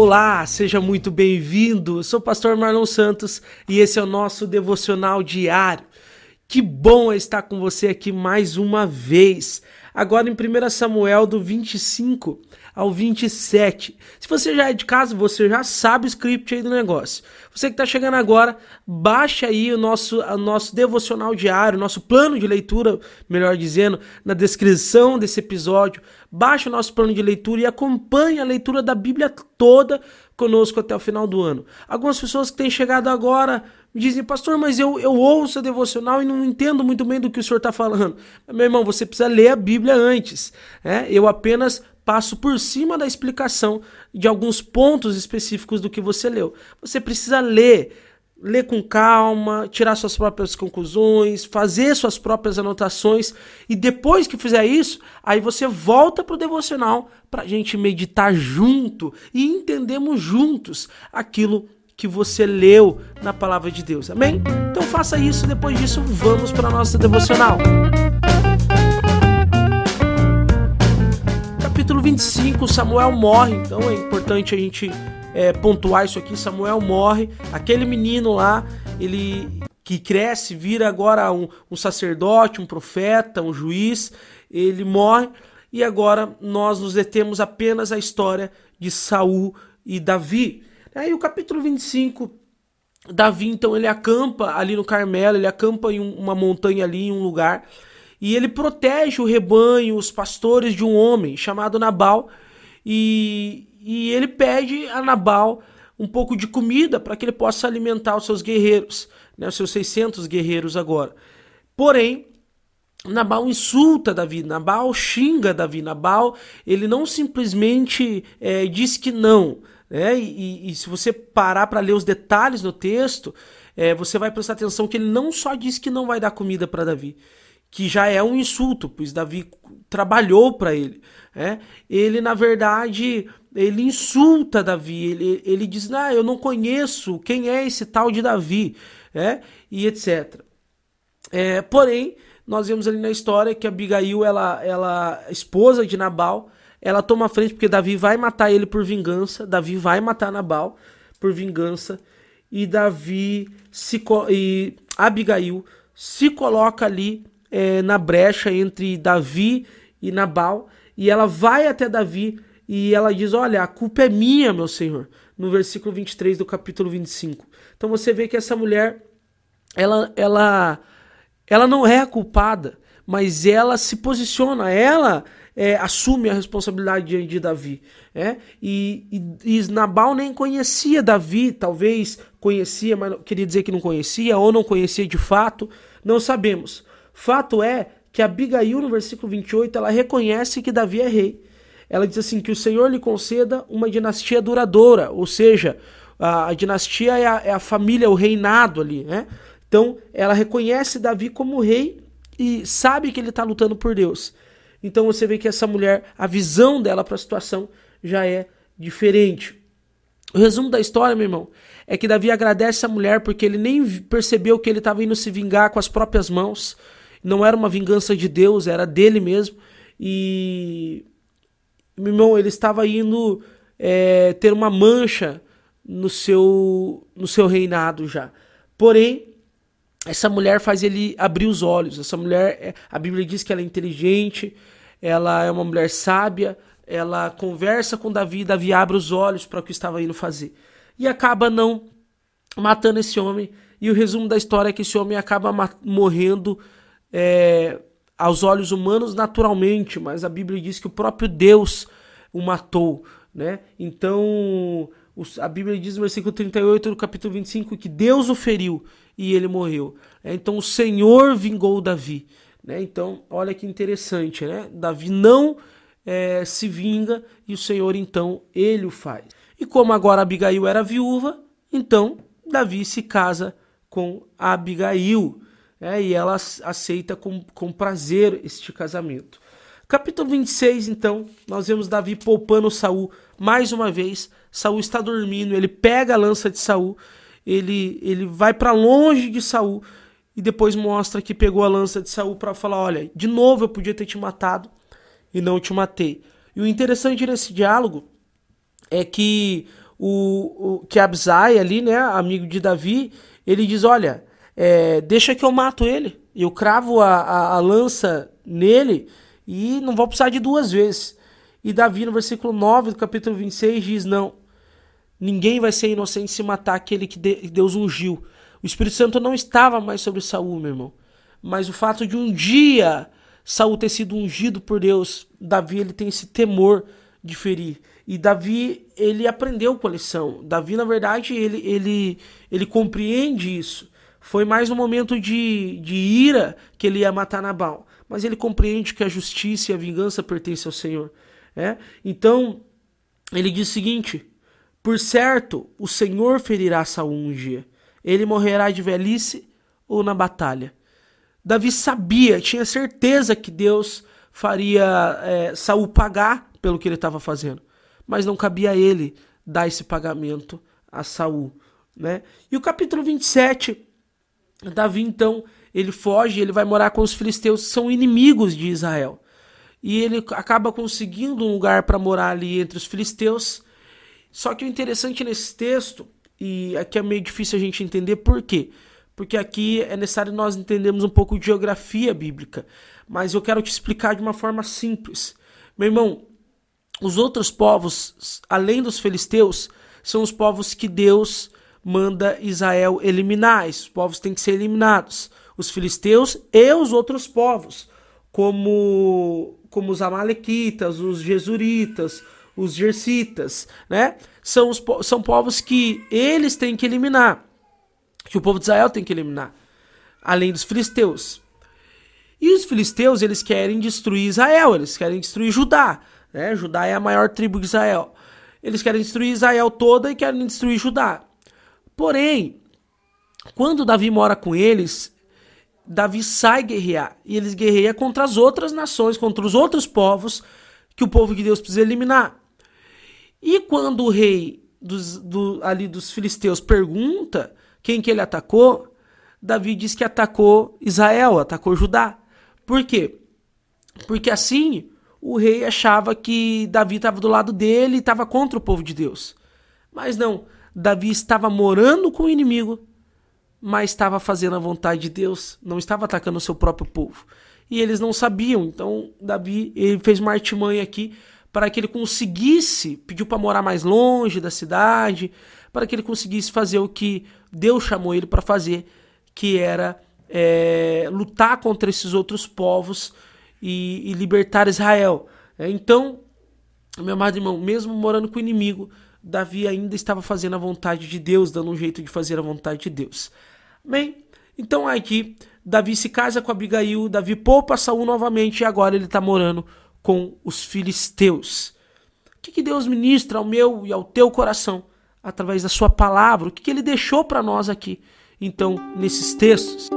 Olá, seja muito bem-vindo. Sou o pastor Marlon Santos e esse é o nosso devocional diário. Que bom estar com você aqui mais uma vez. Agora em 1 Samuel do 25 ao 27. Se você já é de casa, você já sabe o script aí do negócio. Você que está chegando agora, baixa aí o nosso, o nosso devocional diário, nosso plano de leitura, melhor dizendo, na descrição desse episódio. Baixa o nosso plano de leitura e acompanhe a leitura da Bíblia toda conosco até o final do ano. Algumas pessoas que têm chegado agora me dizem, pastor, mas eu, eu ouço a devocional e não entendo muito bem do que o senhor está falando. Meu irmão, você precisa ler a Bíblia antes. É? Eu apenas passo por cima da explicação de alguns pontos específicos do que você leu. Você precisa ler, ler com calma, tirar suas próprias conclusões, fazer suas próprias anotações e depois que fizer isso, aí você volta para o devocional para a gente meditar junto e entendermos juntos aquilo que você leu na palavra de Deus. Amém? Então faça isso. Depois disso, vamos para a nossa devocional. Capítulo 25, Samuel morre, então é importante a gente é, pontuar isso aqui. Samuel morre, aquele menino lá, ele que cresce, vira agora um, um sacerdote, um profeta, um juiz, ele morre. E agora nós nos detemos apenas a história de Saul e Davi. Aí o capítulo 25 Davi, então, ele acampa ali no Carmelo, ele acampa em uma montanha ali, em um lugar, e ele protege o rebanho, os pastores de um homem chamado Nabal. E, e ele pede a Nabal um pouco de comida para que ele possa alimentar os seus guerreiros, né, os seus 600 guerreiros agora. Porém, Nabal insulta Davi, Nabal xinga Davi, Nabal ele não simplesmente é, diz que não. Né? E, e, se você parar para ler os detalhes no texto, é, você vai prestar atenção que ele não só diz que não vai dar comida para Davi, que já é um insulto, pois Davi trabalhou para ele. Né? Ele, na verdade, ele insulta Davi, ele, ele diz: ah, eu não conheço quem é esse tal de Davi, né? e etc. É, porém, nós vemos ali na história que Abigail, ela, ela esposa de Nabal, ela toma frente porque Davi vai matar ele por vingança, Davi vai matar Nabal por vingança, e Davi se, e Abigail se coloca ali é, na brecha entre Davi e Nabal, e ela vai até Davi e ela diz: Olha, a culpa é minha, meu senhor, no versículo 23 do capítulo 25. Então você vê que essa mulher, ela, ela, ela não é a culpada, mas ela se posiciona, ela é, assume a responsabilidade de, de Davi. É? E, e, e, Nabal nem conhecia Davi, talvez conhecia, mas queria dizer que não conhecia, ou não conhecia de fato, não sabemos. Fato é que Abigail, no versículo 28, ela reconhece que Davi é rei. Ela diz assim: que o Senhor lhe conceda uma dinastia duradoura, ou seja, a, a dinastia é a, é a, família, o reinado ali, né? Então, ela reconhece Davi como rei e sabe que ele está lutando por Deus. Então, você vê que essa mulher, a visão dela para a situação já é diferente. O resumo da história, meu irmão, é que Davi agradece a mulher porque ele nem percebeu que ele estava indo se vingar com as próprias mãos não era uma vingança de Deus, era dele mesmo. E, meu irmão, ele estava indo é, ter uma mancha no seu, no seu reinado já. Porém, essa mulher faz ele abrir os olhos. Essa mulher, é, a Bíblia diz que ela é inteligente, ela é uma mulher sábia, ela conversa com Davi, Davi abre os olhos para o que estava indo fazer. E acaba não matando esse homem. E o resumo da história é que esse homem acaba morrendo é, aos olhos humanos naturalmente, mas a Bíblia diz que o próprio Deus o matou, né? Então, a Bíblia diz no versículo 38 do capítulo 25 que Deus o feriu e ele morreu. É, então, o Senhor vingou Davi, né? Então, olha que interessante, né? Davi não é, se vinga e o Senhor, então, ele o faz. E como agora Abigail era viúva, então Davi se casa com Abigail é, e ela aceita com, com prazer este casamento. Capítulo 26, então, nós vemos Davi poupando Saul mais uma vez. Saul está dormindo, ele pega a lança de Saul, ele, ele vai para longe de Saul e depois mostra que pegou a lança de Saul para falar: olha, de novo eu podia ter te matado e não te matei. E o interessante nesse diálogo é que o, o que Abzai ali, né, amigo de Davi, ele diz, olha, é, deixa que eu mato ele, eu cravo a, a, a lança nele e não vou precisar de duas vezes. E Davi, no versículo 9 do capítulo 26, diz: Não, ninguém vai ser inocente se matar aquele que Deus ungiu. O Espírito Santo não estava mais sobre Saul, meu irmão. Mas o fato de um dia Saul ter sido ungido por Deus, Davi ele tem esse temor de ferir. E Davi, ele aprendeu com a lição. Davi, na verdade, ele, ele, ele compreende isso. Foi mais um momento de, de ira que ele ia matar Nabal. Mas ele compreende que a justiça e a vingança pertencem ao Senhor. É? Então, ele diz o seguinte: Por certo, o Senhor ferirá Saul um dia. Ele morrerá de velhice ou na batalha. Davi sabia, tinha certeza que Deus faria é, Saul pagar pelo que ele estava fazendo, mas não cabia a ele dar esse pagamento a Saul, né? E o capítulo 27, Davi então, ele foge, ele vai morar com os filisteus, que são inimigos de Israel e ele acaba conseguindo um lugar para morar ali entre os filisteus. Só que o interessante nesse texto, e aqui é meio difícil a gente entender por quê? Porque aqui é necessário nós entendermos um pouco de geografia bíblica, mas eu quero te explicar de uma forma simples. Meu irmão, os outros povos, além dos filisteus, são os povos que Deus manda Israel eliminar. Esses povos têm que ser eliminados. Os filisteus e os outros povos, como como os amalequitas, os jesuritas, os jersitas, né? São, os, são povos que eles têm que eliminar, que o povo de Israel tem que eliminar, além dos filisteus. E os filisteus, eles querem destruir Israel, eles querem destruir Judá, né? Judá é a maior tribo de Israel. Eles querem destruir Israel toda e querem destruir Judá. Porém, quando Davi mora com eles, Davi sai guerrear. E eles guerreiam contra as outras nações, contra os outros povos que o povo de Deus precisa eliminar. E quando o rei dos, do, ali dos filisteus pergunta quem que ele atacou, Davi diz que atacou Israel, atacou Judá. Por quê? Porque assim o rei achava que Davi estava do lado dele e estava contra o povo de Deus. Mas não, Davi estava morando com o inimigo, mas estava fazendo a vontade de Deus, não estava atacando o seu próprio povo. E eles não sabiam, então Davi ele fez uma artimanha aqui para que ele conseguisse, pediu para morar mais longe da cidade, para que ele conseguisse fazer o que Deus chamou ele para fazer, que era é, lutar contra esses outros povos e, e libertar Israel. É, então, meu amado irmão, mesmo morando com o inimigo, Davi ainda estava fazendo a vontade de Deus, dando um jeito de fazer a vontade de Deus. Bem, então aqui Davi se casa com Abigail, Davi poupa Saul novamente e agora ele está morando com os filisteus. O que, que, Deus ministra ao meu e ao teu coração através da sua palavra? O que, que ele deixou para nós aqui, então, nesses textos?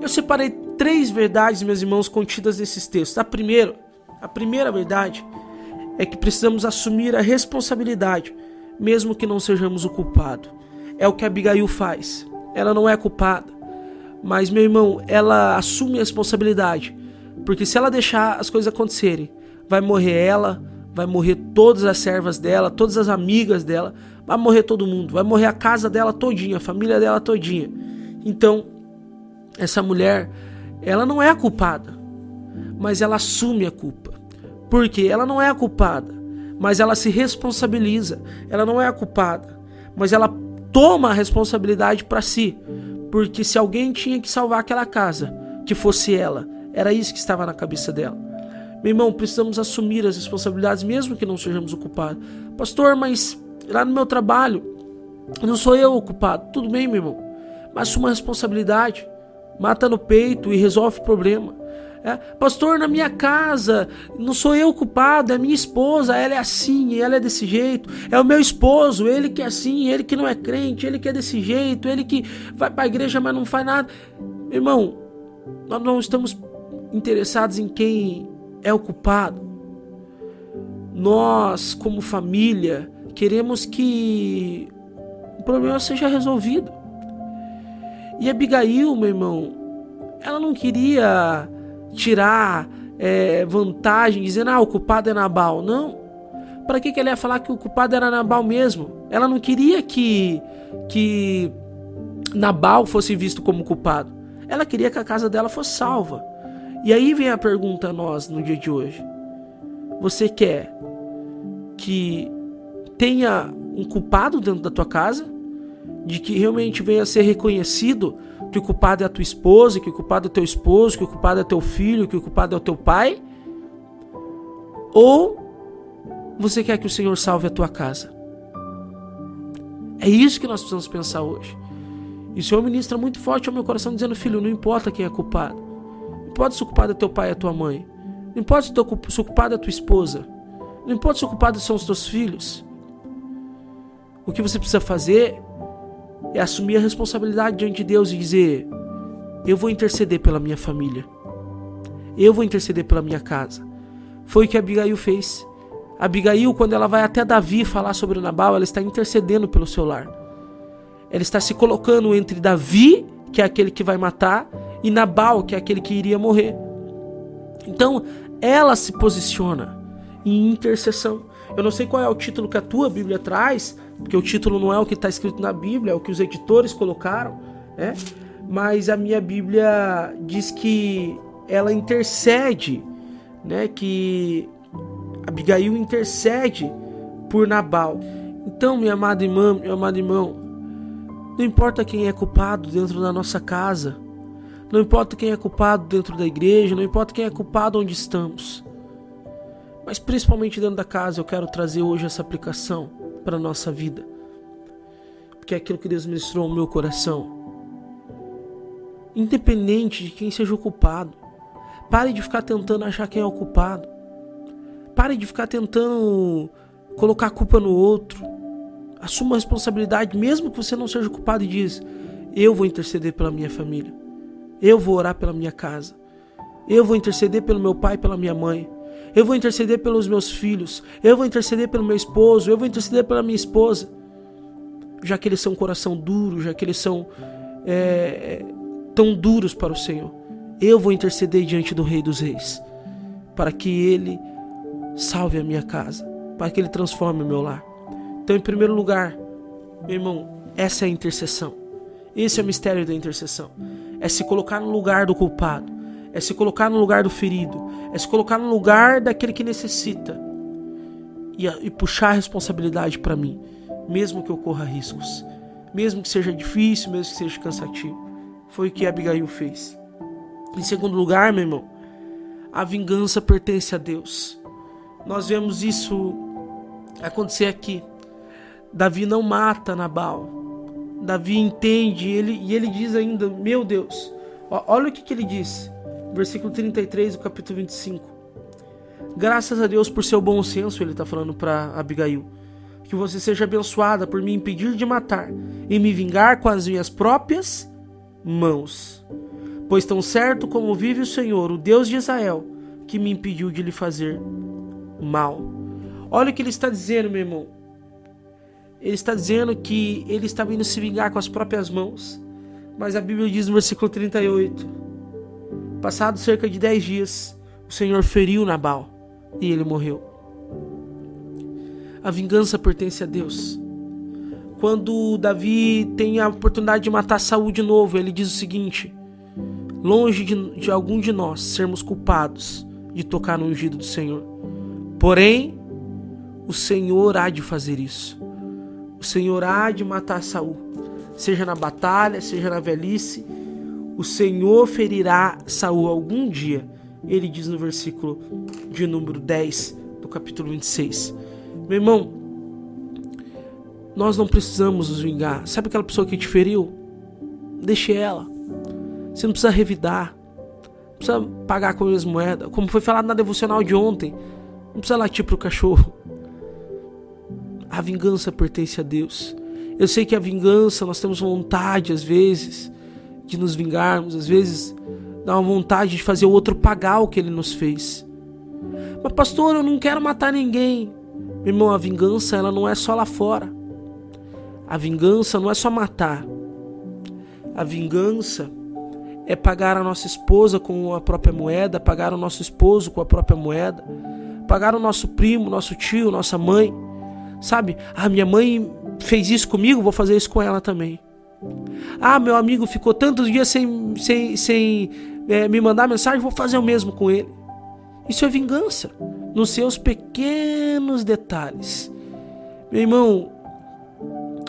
Eu separei três verdades, meus irmãos, contidas nesses textos. A primeira, a primeira verdade é que precisamos assumir a responsabilidade mesmo que não sejamos o culpado. É o que Abigail faz. Ela não é culpada, mas meu irmão, ela assume a responsabilidade, porque se ela deixar as coisas acontecerem, vai morrer ela, vai morrer todas as servas dela, todas as amigas dela, vai morrer todo mundo, vai morrer a casa dela todinha, a família dela todinha. Então, essa mulher, ela não é a culpada, mas ela assume a culpa. Porque ela não é a culpada, mas ela se responsabiliza. Ela não é a culpada, mas ela toma a responsabilidade para si. Porque se alguém tinha que salvar aquela casa, que fosse ela, era isso que estava na cabeça dela. Meu irmão, precisamos assumir as responsabilidades, mesmo que não sejamos o culpado. Pastor, mas lá no meu trabalho, não sou eu o culpado. Tudo bem, meu irmão, mas assuma a responsabilidade. Mata no peito e resolve o problema. É, pastor, na minha casa, não sou eu culpado, é minha esposa, ela é assim, ela é desse jeito. É o meu esposo, ele que é assim, ele que não é crente, ele que é desse jeito, ele que vai para a igreja, mas não faz nada. Irmão, nós não estamos interessados em quem é o culpado. Nós, como família, queremos que o problema seja resolvido. E Abigail, meu irmão, ela não queria tirar é, vantagem, dizendo, ah, o culpado é Nabal. Não. Para que, que ela ia falar que o culpado era Nabal mesmo? Ela não queria que, que Nabal fosse visto como culpado. Ela queria que a casa dela fosse salva. E aí vem a pergunta a nós no dia de hoje. Você quer que tenha um culpado dentro da tua casa? De que realmente venha a ser reconhecido que o culpado é a tua esposa, que o culpado é teu esposo, que o culpado é teu filho, que o culpado é o teu pai? Ou você quer que o Senhor salve a tua casa? É isso que nós precisamos pensar hoje. E o Senhor ministra muito forte ao meu coração, dizendo: Filho, não importa quem é culpado. Não importa se o culpado é teu pai e a tua mãe. Não importa se, o culpado é tua esposa. Não importa se o culpado são os teus filhos. O que você precisa fazer é assumir a responsabilidade diante de Deus e dizer: Eu vou interceder pela minha família. Eu vou interceder pela minha casa. Foi o que Abigail fez. Abigail, quando ela vai até Davi falar sobre Nabal, ela está intercedendo pelo seu lar. Ela está se colocando entre Davi, que é aquele que vai matar, e Nabal, que é aquele que iria morrer. Então, ela se posiciona em intercessão. Eu não sei qual é o título que a tua Bíblia traz, porque o título não é o que está escrito na Bíblia, é o que os editores colocaram, né? Mas a minha Bíblia diz que ela intercede, né? Que Abigail intercede por Nabal. Então, minha amada irmã, meu amado irmão, não importa quem é culpado dentro da nossa casa, não importa quem é culpado dentro da igreja, não importa quem é culpado onde estamos. Mas principalmente dentro da casa, eu quero trazer hoje essa aplicação para a nossa vida. Porque é aquilo que Deus ministrou ao meu coração. Independente de quem seja o culpado, pare de ficar tentando achar quem é o culpado. Pare de ficar tentando colocar a culpa no outro. Assuma a responsabilidade, mesmo que você não seja culpado, e diz: Eu vou interceder pela minha família. Eu vou orar pela minha casa. Eu vou interceder pelo meu pai e pela minha mãe. Eu vou interceder pelos meus filhos. Eu vou interceder pelo meu esposo. Eu vou interceder pela minha esposa. Já que eles são coração duro, já que eles são é, tão duros para o Senhor. Eu vou interceder diante do Rei dos Reis. Para que Ele salve a minha casa. Para que Ele transforme o meu lar. Então, em primeiro lugar, meu irmão, essa é a intercessão. Esse é o mistério da intercessão é se colocar no lugar do culpado, é se colocar no lugar do ferido, é se colocar no lugar daquele que necessita e, e puxar a responsabilidade para mim, mesmo que ocorra riscos, mesmo que seja difícil, mesmo que seja cansativo. Foi o que Abigail fez. Em segundo lugar, meu irmão, a vingança pertence a Deus. Nós vemos isso acontecer aqui. Davi não mata Nabal, Davi entende ele, e ele diz ainda: Meu Deus, olha o que, que ele diz, versículo 33 do capítulo 25. Graças a Deus por seu bom senso, ele está falando para Abigail. Que você seja abençoada por me impedir de matar e me vingar com as minhas próprias mãos. Pois tão certo como vive o Senhor, o Deus de Israel, que me impediu de lhe fazer mal. Olha o que ele está dizendo, meu irmão. Ele está dizendo que ele está vindo se vingar com as próprias mãos. Mas a Bíblia diz no versículo 38: Passado cerca de dez dias, o Senhor feriu Nabal e ele morreu. A vingança pertence a Deus. Quando Davi tem a oportunidade de matar Saul de novo, ele diz o seguinte: Longe de, de algum de nós sermos culpados de tocar no ungido do Senhor. Porém, o Senhor há de fazer isso o Senhor há de matar Saul, seja na batalha, seja na velhice, o Senhor ferirá Saul algum dia. Ele diz no versículo de número 10 do capítulo 26. Meu irmão, nós não precisamos nos vingar. Sabe aquela pessoa que te feriu? Deixe ela. Você não precisa revidar. Não precisa pagar com as moedas. Como foi falado na devocional de ontem. Não precisa latir pro cachorro. A vingança pertence a Deus. Eu sei que a vingança, nós temos vontade às vezes de nos vingarmos, às vezes dá uma vontade de fazer o outro pagar o que ele nos fez. Mas pastor, eu não quero matar ninguém. Meu irmão, a vingança ela não é só lá fora. A vingança não é só matar. A vingança é pagar a nossa esposa com a própria moeda, pagar o nosso esposo com a própria moeda, pagar o nosso primo, nosso tio, nossa mãe. Sabe? Ah, minha mãe fez isso comigo, vou fazer isso com ela também. Ah, meu amigo ficou tantos dias sem, sem, sem é, me mandar mensagem, vou fazer o mesmo com ele. Isso é vingança, nos seus pequenos detalhes. Meu irmão,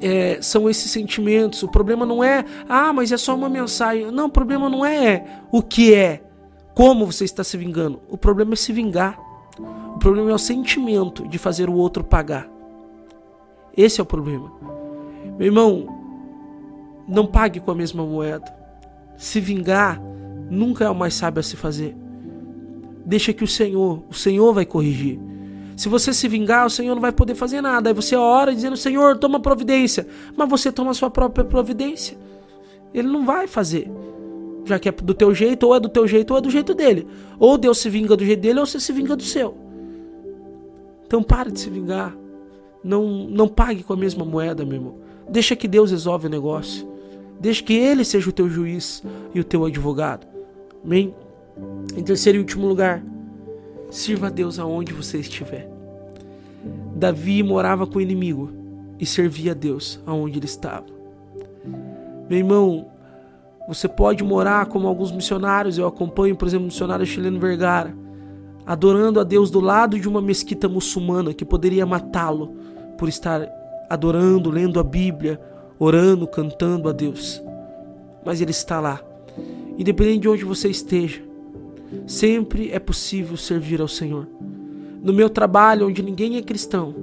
é, são esses sentimentos. O problema não é, ah, mas é só uma mensagem. Não, o problema não é o que é, como você está se vingando. O problema é se vingar. O problema é o sentimento de fazer o outro pagar. Esse é o problema. Meu irmão, não pague com a mesma moeda. Se vingar nunca é o mais sábio a se fazer. Deixa que o Senhor, o Senhor vai corrigir. Se você se vingar, o Senhor não vai poder fazer nada. Aí você ora dizendo: Senhor, toma providência. Mas você toma a sua própria providência. Ele não vai fazer. Já que é do teu jeito, ou é do teu jeito, ou é do jeito dele. Ou Deus se vinga do jeito dele, ou você se vinga do seu. Então pare de se vingar. Não, não pague com a mesma moeda, meu irmão. Deixa que Deus resolve o negócio. Deixa que Ele seja o teu juiz e o teu advogado. Amém? Em terceiro e último lugar, sirva a Deus aonde você estiver. Davi morava com o inimigo e servia a Deus aonde ele estava. Meu irmão, você pode morar como alguns missionários, eu acompanho, por exemplo, o missionário chileno Vergara, adorando a Deus do lado de uma mesquita muçulmana que poderia matá-lo por estar adorando, lendo a Bíblia, orando, cantando a Deus. Mas ele está lá. Independente de onde você esteja, sempre é possível servir ao Senhor. No meu trabalho, onde ninguém é cristão,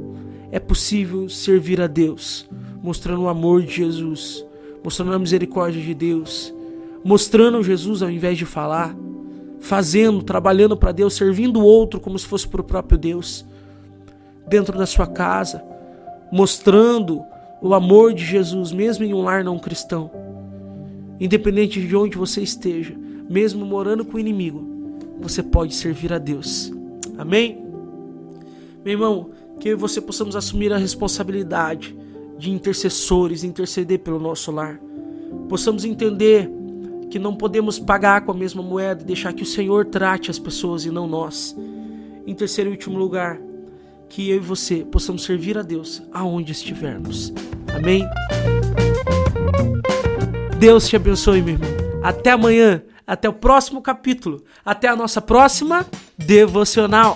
é possível servir a Deus, mostrando o amor de Jesus, mostrando a misericórdia de Deus, mostrando Jesus ao invés de falar, fazendo, trabalhando para Deus, servindo o outro como se fosse para o próprio Deus, dentro da sua casa, mostrando o amor de Jesus, mesmo em um lar não cristão. Independente de onde você esteja, mesmo morando com o inimigo, você pode servir a Deus. Amém? Meu irmão, que eu e você possamos assumir a responsabilidade de intercessores, interceder pelo nosso lar. Possamos entender que não podemos pagar com a mesma moeda e deixar que o Senhor trate as pessoas e não nós. Em terceiro e último lugar, que eu e você possamos servir a Deus aonde estivermos. Amém? Deus te abençoe, meu irmão. Até amanhã, até o próximo capítulo, até a nossa próxima devocional.